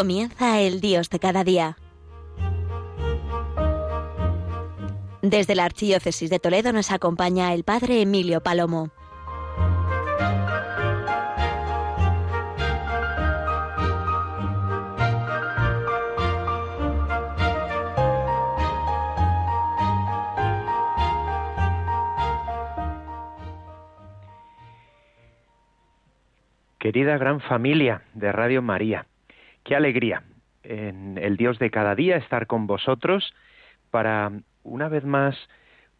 Comienza el Dios de cada día. Desde la Archidiócesis de Toledo nos acompaña el Padre Emilio Palomo. Querida gran familia de Radio María, qué alegría en el Dios de cada día estar con vosotros para una vez más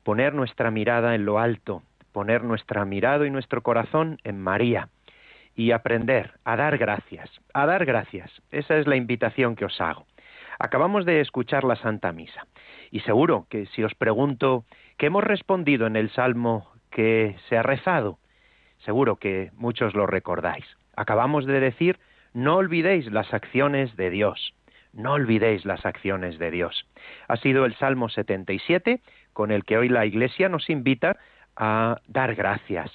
poner nuestra mirada en lo alto, poner nuestra mirada y nuestro corazón en María y aprender a dar gracias, a dar gracias. Esa es la invitación que os hago. Acabamos de escuchar la Santa Misa y seguro que si os pregunto qué hemos respondido en el Salmo que se ha rezado, seguro que muchos lo recordáis. Acabamos de decir no olvidéis las acciones de Dios. No olvidéis las acciones de Dios. Ha sido el Salmo 77 con el que hoy la Iglesia nos invita a dar gracias,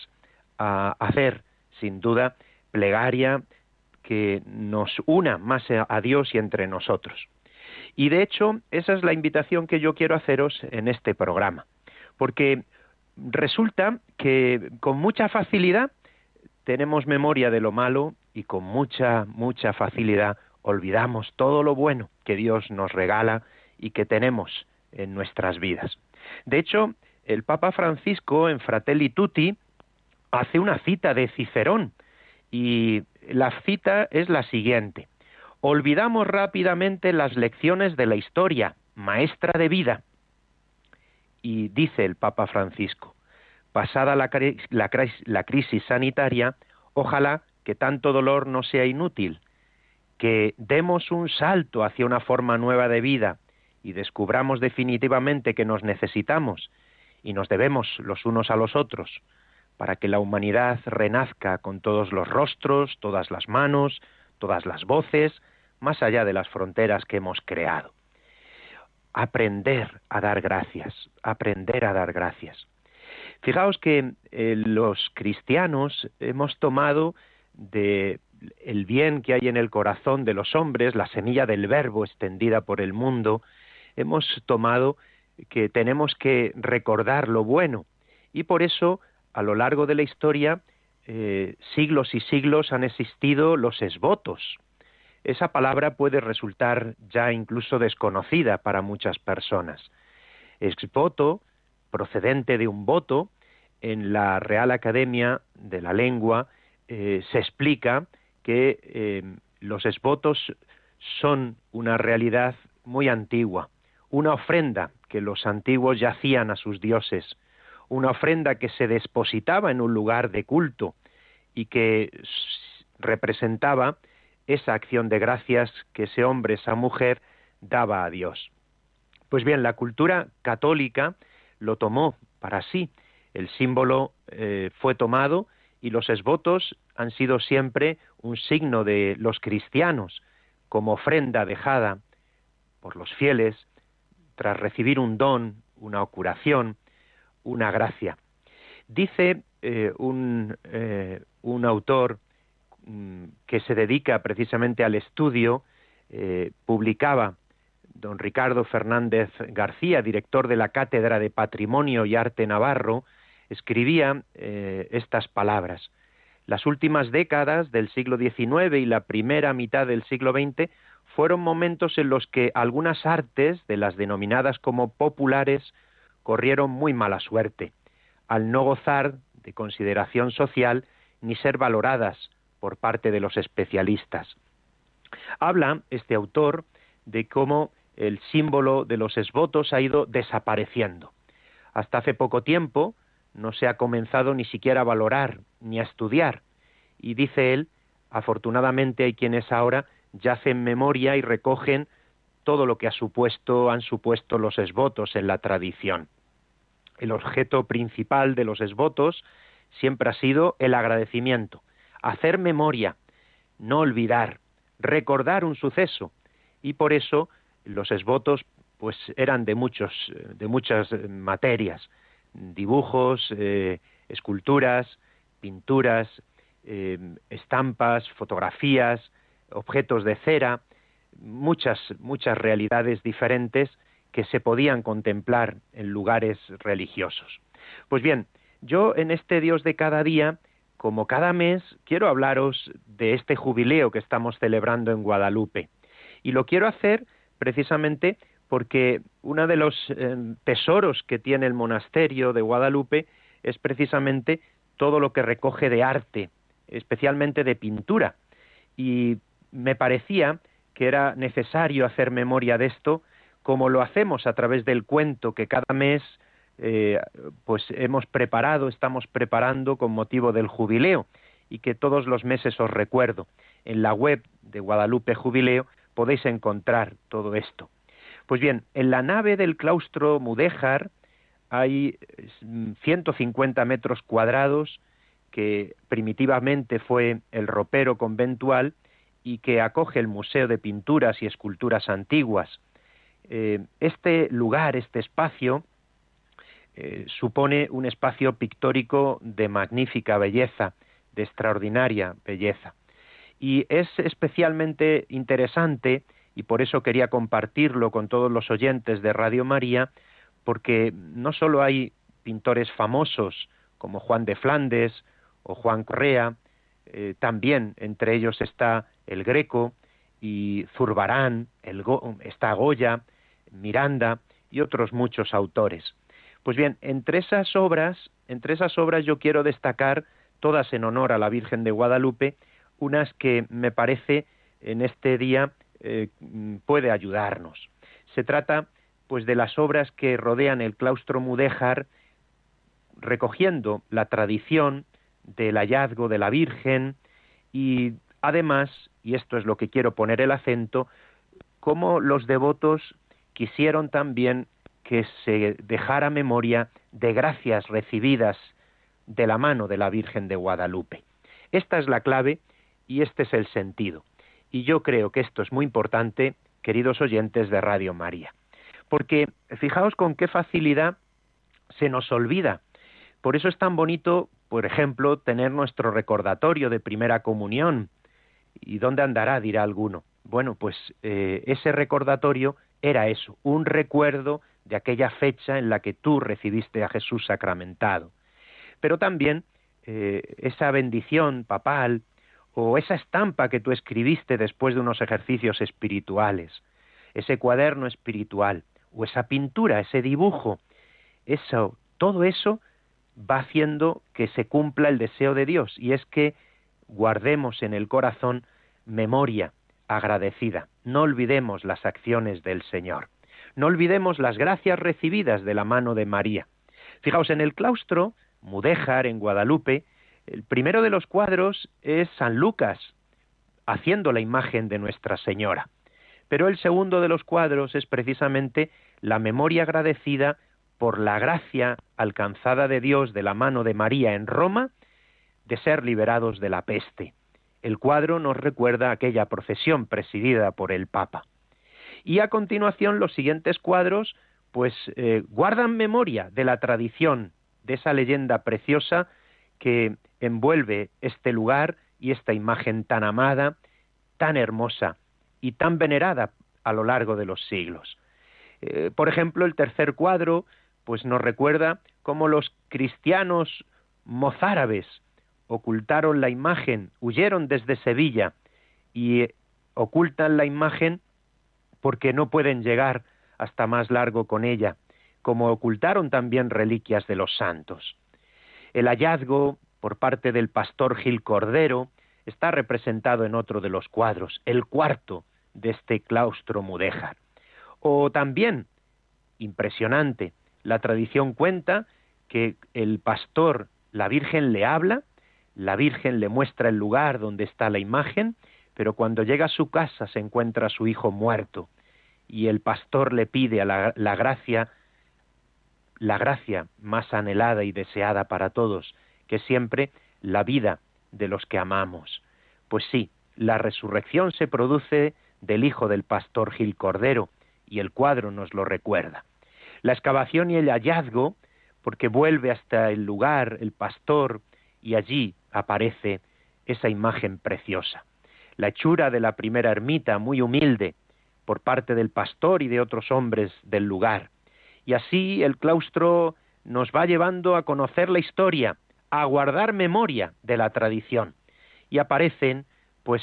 a hacer, sin duda, plegaria que nos una más a Dios y entre nosotros. Y de hecho, esa es la invitación que yo quiero haceros en este programa, porque resulta que con mucha facilidad tenemos memoria de lo malo y con mucha, mucha facilidad olvidamos todo lo bueno que Dios nos regala y que tenemos en nuestras vidas. De hecho, el Papa Francisco en Fratelli Tutti hace una cita de Cicerón y la cita es la siguiente. Olvidamos rápidamente las lecciones de la historia, maestra de vida. Y dice el Papa Francisco, pasada la, crisis sanitaria, ojalá que tanto dolor no sea inútil, que demos un salto hacia una forma nueva de vida y descubramos definitivamente que nos necesitamos y nos debemos los unos a los otros, para que la humanidad renazca con todos los rostros, todas las manos, todas las voces, más allá de las fronteras que hemos creado. Aprender a dar gracias, aprender a dar gracias. Fijaos que eh, los cristianos hemos tomado de el bien que hay en el corazón de los hombres, la semilla del verbo extendida por el mundo, hemos tomado que tenemos que recordar lo bueno y por eso a lo largo de la historia eh, siglos y siglos han existido los esvotos. Esa palabra puede resultar ya incluso desconocida para muchas personas. Exvoto, procedente de un voto, en la Real Academia de la Lengua eh, se explica que eh, los esvotos son una realidad muy antigua, una ofrenda que los antiguos ya hacían a sus dioses, una ofrenda que se depositaba en un lugar de culto y que representaba esa acción de gracias que ese hombre, esa mujer, daba a Dios. Pues bien, la cultura católica lo tomó para sí. El símbolo eh, fue tomado y los esvotos han sido siempre un signo de los cristianos como ofrenda dejada por los fieles tras recibir un don, una curación, una gracia. Dice eh, un, eh, un, autor mm, que se dedica precisamente al estudio, eh, publicaba don Ricardo Fernández García, director de la Cátedra de Patrimonio y Arte Navarro, escribía estas palabras. Las últimas décadas del siglo XIX y la primera mitad del siglo XX fueron momentos en los que algunas artes, de las denominadas como populares, corrieron muy mala suerte, al no gozar de consideración social ni ser valoradas por parte de los especialistas. Habla este autor de cómo el símbolo de los esvotos ha ido desapareciendo. Hasta hace poco tiempo, no se ha comenzado ni siquiera a valorar ni a estudiar. Y dice él, afortunadamente hay quienes ahora ya hacen memoria y recogen todo lo que ha supuesto, han supuesto los esvotos en la tradición. El objeto principal de los esvotos siempre ha sido el agradecimiento, hacer memoria, no olvidar, recordar un suceso. Y por eso los esvotos pues eran de muchos de muchas materias dibujos, eh, esculturas, pinturas, eh, estampas, fotografías, objetos de cera, muchas, muchas realidades diferentes que se podían contemplar en lugares religiosos. Pues bien, yo en este Dios de cada día, como cada mes, quiero hablaros de este jubileo que estamos celebrando en Guadalupe. Y lo quiero hacer precisamente porque uno de los eh, tesoros que tiene el monasterio de Guadalupe es precisamente todo lo que recoge de arte, especialmente de pintura. Y me parecía que era necesario hacer memoria de esto, como lo hacemos a través del cuento que cada mes eh, pues hemos preparado, estamos preparando con motivo del jubileo y que todos los meses os recuerdo. En la web de Guadalupe Jubileo podéis encontrar todo esto. Pues bien, en la nave del claustro Mudéjar hay 150 mm, metros cuadrados que primitivamente fue el ropero conventual y que acoge el Museo de Pinturas y Esculturas Antiguas. Eh, este lugar, este espacio, eh, supone un espacio pictórico de magnífica belleza, de extraordinaria belleza. Y es especialmente interesante, y por eso quería compartirlo con todos los oyentes de Radio María, porque no solo hay pintores famosos como Juan de Flandes o Juan Correa, eh, también entre ellos está el Greco y Zurbarán, el está Goya, Miranda y otros muchos autores. Pues bien, entre esas obras, entre esas obras yo quiero destacar todas en honor a la Virgen de Guadalupe, unas que me parece en este día eh, puede ayudarnos. Se trata pues de las obras que rodean el claustro mudéjar recogiendo la tradición del hallazgo de la Virgen y además, y esto es lo que quiero poner el acento, cómo los devotos quisieron también que se dejara memoria de gracias recibidas de la mano de la Virgen de Guadalupe. Esta es la clave y este es el sentido. Y yo creo que esto es muy importante, queridos oyentes de Radio María. Porque fijaos con qué facilidad se nos olvida. Por eso es tan bonito, por ejemplo, tener nuestro recordatorio de primera comunión. ¿Y dónde andará? dirá alguno. Bueno, pues eh, ese recordatorio era eso, un recuerdo de aquella fecha en la que tú recibiste a Jesús sacramentado. Pero también eh, esa bendición papal o esa estampa que tú escribiste después de unos ejercicios espirituales, ese cuaderno espiritual o esa pintura, ese dibujo, eso, todo eso va haciendo que se cumpla el deseo de Dios y es que guardemos en el corazón memoria agradecida. No olvidemos las acciones del Señor. No olvidemos las gracias recibidas de la mano de María. Fijaos, en el claustro, Mudéjar, en Guadalupe, el primero de los cuadros es San Lucas, haciendo la imagen de Nuestra Señora. Pero el segundo de los cuadros es precisamente la memoria agradecida por la gracia alcanzada de Dios de la mano de María en Roma de ser liberados de la peste. El cuadro nos recuerda aquella procesión presidida por el Papa. Y a continuación los siguientes cuadros pues eh, guardan memoria de la tradición, de esa leyenda preciosa que envuelve este lugar y esta imagen tan amada, tan hermosa y tan venerada a lo largo de los siglos. Eh, por ejemplo, el tercer cuadro pues nos recuerda cómo los cristianos mozárabes ocultaron la imagen, huyeron desde Sevilla y ocultan la imagen porque no pueden llegar hasta más largo con ella, como ocultaron también reliquias de los santos. El hallazgo por parte del pastor Gil Cordero está representado en otro de los cuadros, el cuarto de este claustro mudéjar. O también, impresionante, la tradición cuenta que el pastor, la Virgen le habla, la Virgen le muestra el lugar donde está la imagen, pero cuando llega a su casa se encuentra a su hijo muerto y el pastor le pide a la, la gracia, la gracia más anhelada y deseada para todos, que siempre la vida de los que amamos. Pues sí, la resurrección se produce del hijo del pastor Gil Cordero, y el cuadro nos lo recuerda. La excavación y el hallazgo, porque vuelve hasta el lugar el pastor, y allí aparece esa imagen preciosa. La hechura de la primera ermita, muy humilde, por parte del pastor y de otros hombres del lugar. Y así el claustro nos va llevando a conocer la historia, a guardar memoria de la tradición. Y aparecen, pues,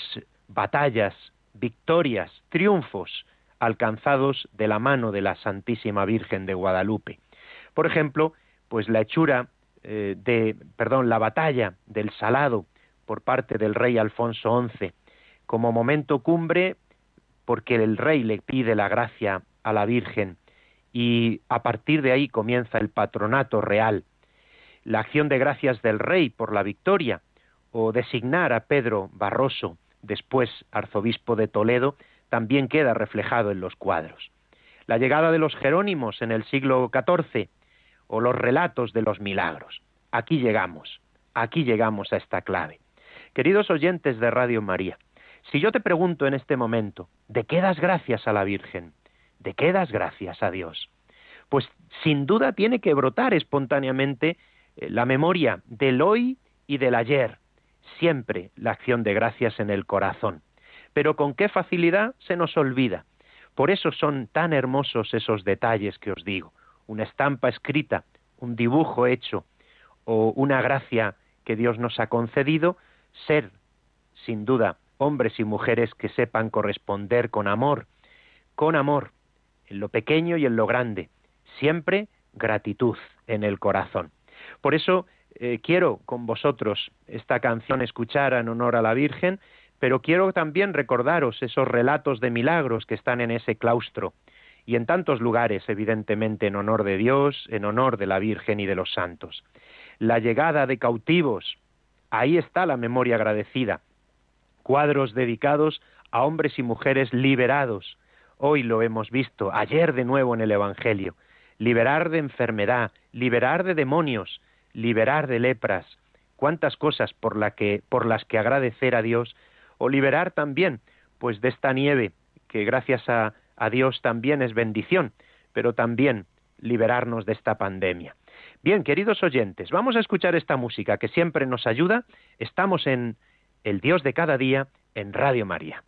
batallas, victorias, triunfos alcanzados de la mano de la Santísima Virgen de Guadalupe. Por ejemplo, pues la hechura eh, de, perdón, la batalla del Salado por parte del rey Alfonso XI, como momento cumbre porque el rey le pide la gracia a la Virgen y a partir de ahí comienza el patronato real. La acción de gracias del rey por la victoria o designar a Pedro Barroso, después arzobispo de Toledo, también queda reflejado en los cuadros. La llegada de los Jerónimos en el siglo XIV o los relatos de los milagros. Aquí llegamos, aquí llegamos a esta clave. Queridos oyentes de Radio María, si yo te pregunto en este momento, ¿de qué das gracias a la Virgen? ¿De qué das gracias a Dios? Pues sin duda tiene que brotar espontáneamente la memoria del hoy y del ayer, siempre la acción de gracias en el corazón. Pero con qué facilidad se nos olvida. Por eso son tan hermosos esos detalles que os digo. Una estampa escrita, un dibujo hecho o una gracia que Dios nos ha concedido, ser, sin duda, hombres y mujeres que sepan corresponder con amor, con amor, en lo pequeño y en lo grande, siempre gratitud en el corazón. Por eso eh, quiero con vosotros esta canción escuchar en honor a la Virgen, pero quiero también recordaros esos relatos de milagros que están en ese claustro y en tantos lugares, evidentemente, en honor de Dios, en honor de la Virgen y de los santos. La llegada de cautivos, ahí está la memoria agradecida, cuadros dedicados a hombres y mujeres liberados. Hoy lo hemos visto, ayer de nuevo en el Evangelio. Liberar de enfermedad, liberar de demonios, liberar de lepras. Cuántas cosas por, las que agradecer a Dios, o liberar también, pues de esta nieve, que gracias a Dios también es bendición, pero también liberarnos de esta pandemia. Bien, queridos oyentes, vamos a escuchar esta música que siempre nos ayuda. Estamos en el Dios de cada día en Radio María.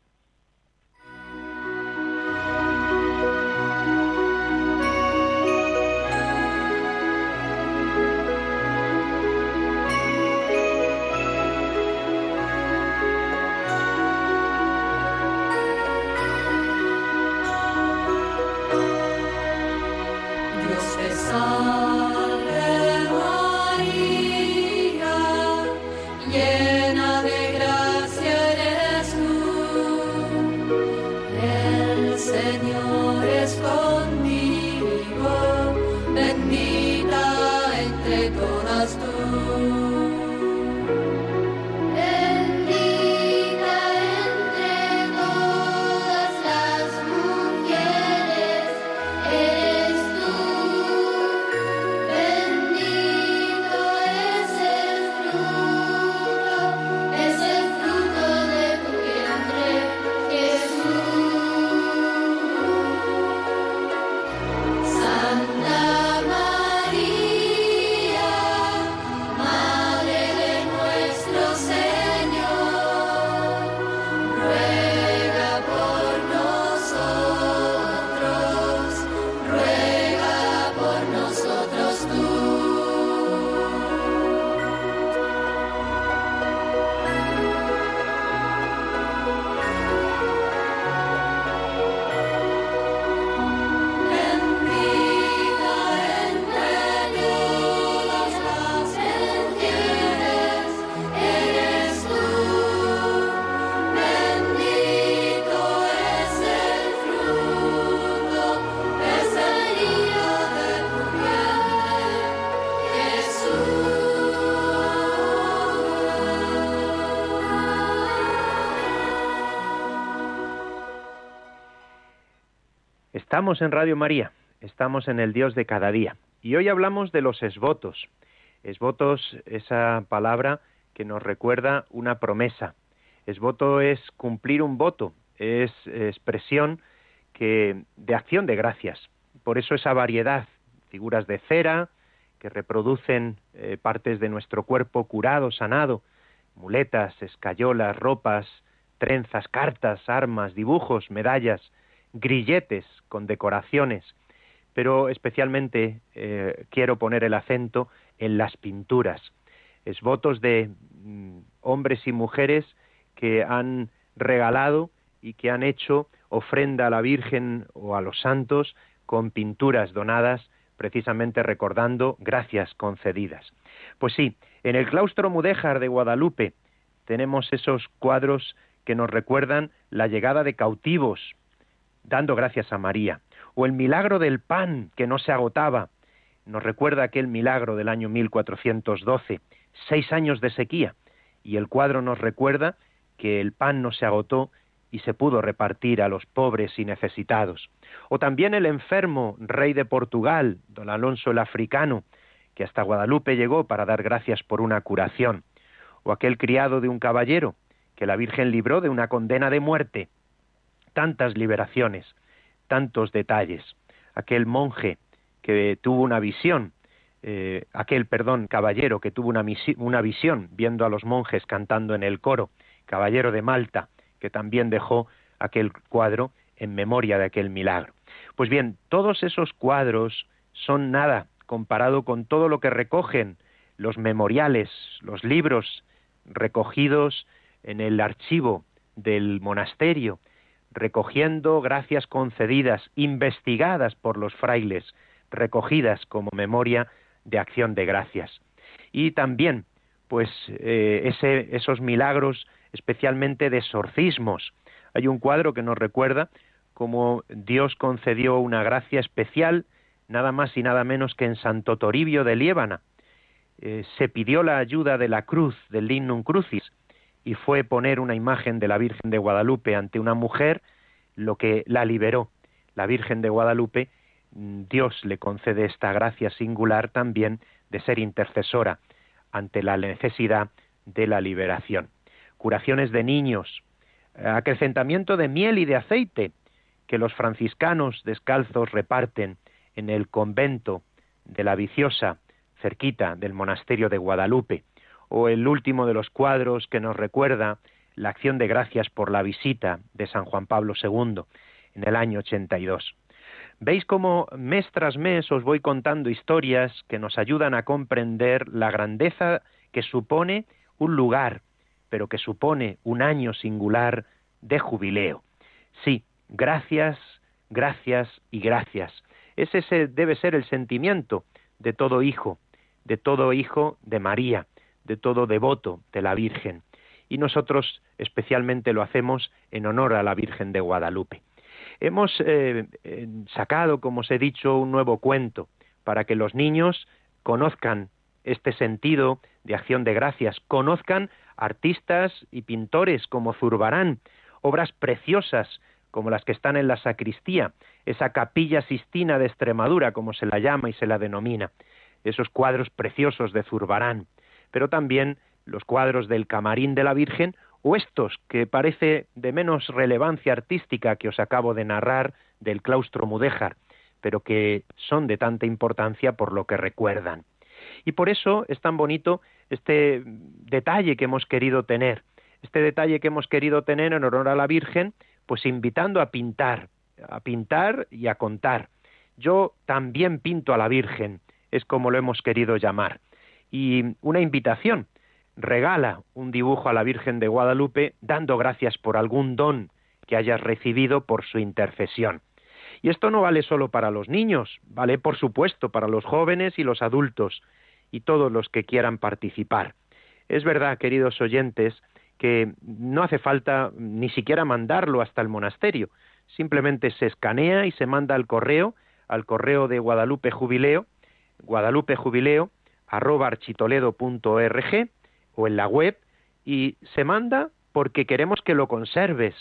Estamos en Radio María, estamos en el Dios de cada día. Y hoy hablamos de los esvotos. Esvotos, esa palabra que nos recuerda una promesa. Esvoto es cumplir un voto, es expresión que, de acción de gracias. Por eso esa variedad, figuras de cera que reproducen eh, partes de nuestro cuerpo curado, sanado, muletas, escayolas, ropas, trenzas, cartas, armas, dibujos, medallas, grilletes con decoraciones, pero especialmente eh, quiero poner el acento en las pinturas. Es votos de mm, hombres y mujeres que han regalado y que han hecho ofrenda a la Virgen o a los santos con pinturas donadas precisamente recordando gracias concedidas. Pues sí, en el claustro mudéjar de Guadalupe tenemos esos cuadros que nos recuerdan la llegada de cautivos, dando gracias a María, o el milagro del pan que no se agotaba, nos recuerda aquel milagro del año 1412, seis años de sequía, y el cuadro nos recuerda que el pan no se agotó y se pudo repartir a los pobres y necesitados. O también el enfermo rey de Portugal, don Alonso el Africano, que hasta Guadalupe llegó para dar gracias por una curación. O aquel criado de un caballero, que la Virgen libró de una condena de muerte. Tantas liberaciones, tantos detalles. Aquel monje que tuvo una visión, eh, aquel, perdón, caballero que tuvo una, una visión viendo a los monjes cantando en el coro, caballero de Malta, que también dejó aquel cuadro en memoria de aquel milagro. Pues bien, todos esos cuadros son nada comparado con todo lo que recogen los memoriales, los libros recogidos en el archivo del monasterio, recogiendo gracias concedidas, investigadas por los frailes, recogidas como memoria de acción de gracias. Y también, pues, eh, esos milagros especialmente de exorcismos. Hay un cuadro que nos recuerda cómo Dios concedió una gracia especial, nada más y nada menos que en Santo Toribio de Liébana. Eh, se pidió la ayuda de la cruz, del Lignum Crucis, y fue poner una imagen de la Virgen de Guadalupe ante una mujer, lo que la liberó. La Virgen de Guadalupe, mm, Dios le concede esta gracia singular también de ser intercesora ante la necesidad de la liberación curaciones de niños, acrecentamiento de miel y de aceite que los franciscanos descalzos reparten en el convento de la Viciosa, cerquita del monasterio de Guadalupe, o el último de los cuadros que nos recuerda la acción de gracias por la visita de San Juan Pablo II en el año 82. Veis cómo mes tras mes os voy contando historias que nos ayudan a comprender la grandeza que supone un lugar, pero que supone un año singular de jubileo. Sí, gracias, gracias y gracias. Ese debe ser el sentimiento de todo hijo, de todo hijo de María, de todo devoto de la Virgen. Y nosotros especialmente lo hacemos en honor a la Virgen de Guadalupe. Hemos eh, sacado, como os he dicho, un nuevo cuento para que los niños conozcan este sentido de acción de gracias, conozcan artistas y pintores como Zurbarán, obras preciosas como las que están en la sacristía, esa capilla sistina de Extremadura, como se la llama y se la denomina, esos cuadros preciosos de Zurbarán, pero también los cuadros del camarín de la Virgen o estos que parece de menos relevancia artística que os acabo de narrar del claustro mudéjar, pero que son de tanta importancia por lo que recuerdan. Y por eso es tan bonito este detalle que hemos querido tener, este detalle que hemos querido tener en honor a la Virgen, pues invitando a pintar, a pintar y a contar. Yo también pinto a la Virgen, es como lo hemos querido llamar. Y una invitación, regala un dibujo a la Virgen de Guadalupe dando gracias por algún don que hayas recibido por su intercesión. Y esto no vale solo para los niños, vale por supuesto para los jóvenes y los adultos y todos los que quieran participar. Es verdad, queridos oyentes, que no hace falta ni siquiera mandarlo hasta el monasterio, simplemente se escanea y se manda al correo, al correo de Guadalupe Jubileo, Guadalupe Jubileo, arroba o en la web, y se manda porque queremos que lo conserves,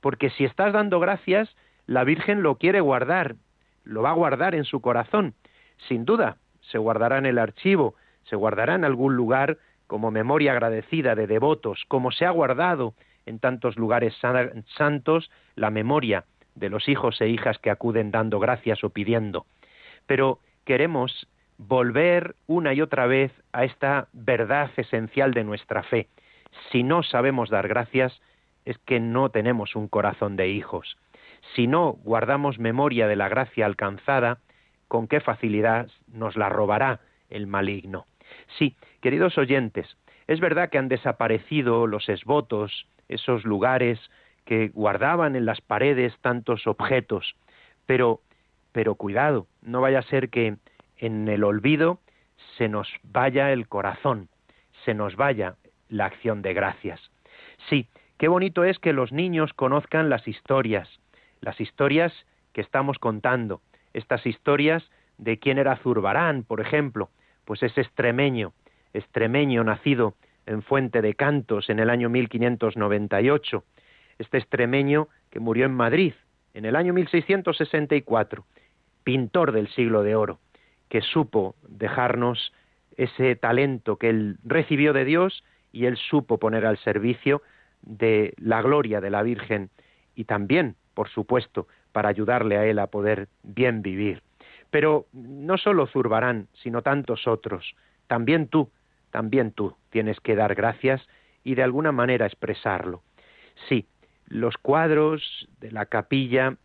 porque si estás dando gracias, la Virgen lo quiere guardar, lo va a guardar en su corazón, sin duda, se guardará en el archivo, se guardará en algún lugar como memoria agradecida de devotos, como se ha guardado en tantos lugares santos la memoria de los hijos e hijas que acuden dando gracias o pidiendo. Pero queremos volver una y otra vez a esta verdad esencial de nuestra fe. Si no sabemos dar gracias, es que no tenemos un corazón de hijos. si no guardamos memoria de la gracia alcanzada, con qué facilidad nos la robará el maligno. Sí, queridos oyentes, es verdad que han desaparecido los esvotos, esos lugares que guardaban en las paredes tantos objetos, pero pero cuidado, no vaya a ser que en el olvido se nos vaya el corazón, se nos vaya la acción de gracias. Sí, qué bonito es que los niños conozcan las historias, las historias que estamos contando, estas historias de quién era Zurbarán, por ejemplo, pues es extremeño, extremeño nacido en Fuente de Cantos en el año 1598, este extremeño que murió en Madrid en el año 1664, pintor del siglo de oro, que supo dejarnos ese talento que él recibió de Dios y él supo poner al servicio de la gloria de la Virgen y también, por supuesto, para ayudarle a él a poder bien vivir. Pero no solo Zurbarán, sino tantos otros. También tú, también tú tienes que dar gracias y de alguna manera expresarlo. Sí, los cuadros de la capilla,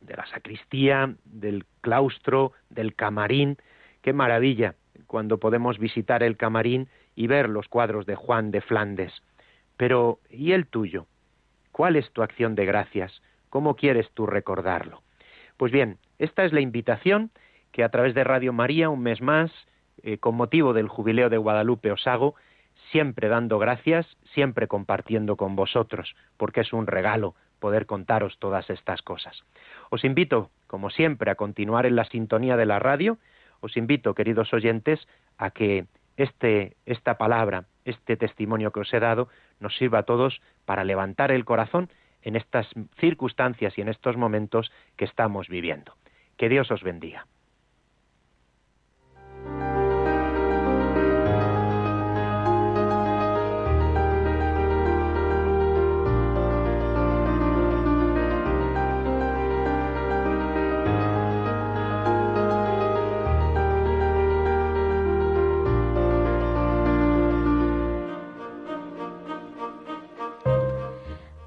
de la sacristía, del claustro, del camarín, qué maravilla cuando podemos visitar el camarín y ver los cuadros de Juan de Flandes. Pero, ¿y el tuyo? ¿Cuál es tu acción de gracias? ¿Cómo quieres tú recordarlo? Pues bien, esta es la invitación que a través de Radio María, un mes más, eh, con motivo del jubileo de Guadalupe os hago, siempre dando gracias, siempre compartiendo con vosotros, porque es un regalo poder contaros todas estas cosas. Os invito, como siempre, a continuar en la sintonía de la radio. Os invito, queridos oyentes, a que este, esta palabra, este testimonio que os he dado, nos sirva a todos para levantar el corazón en estas circunstancias y en estos momentos que estamos viviendo. Que Dios os bendiga.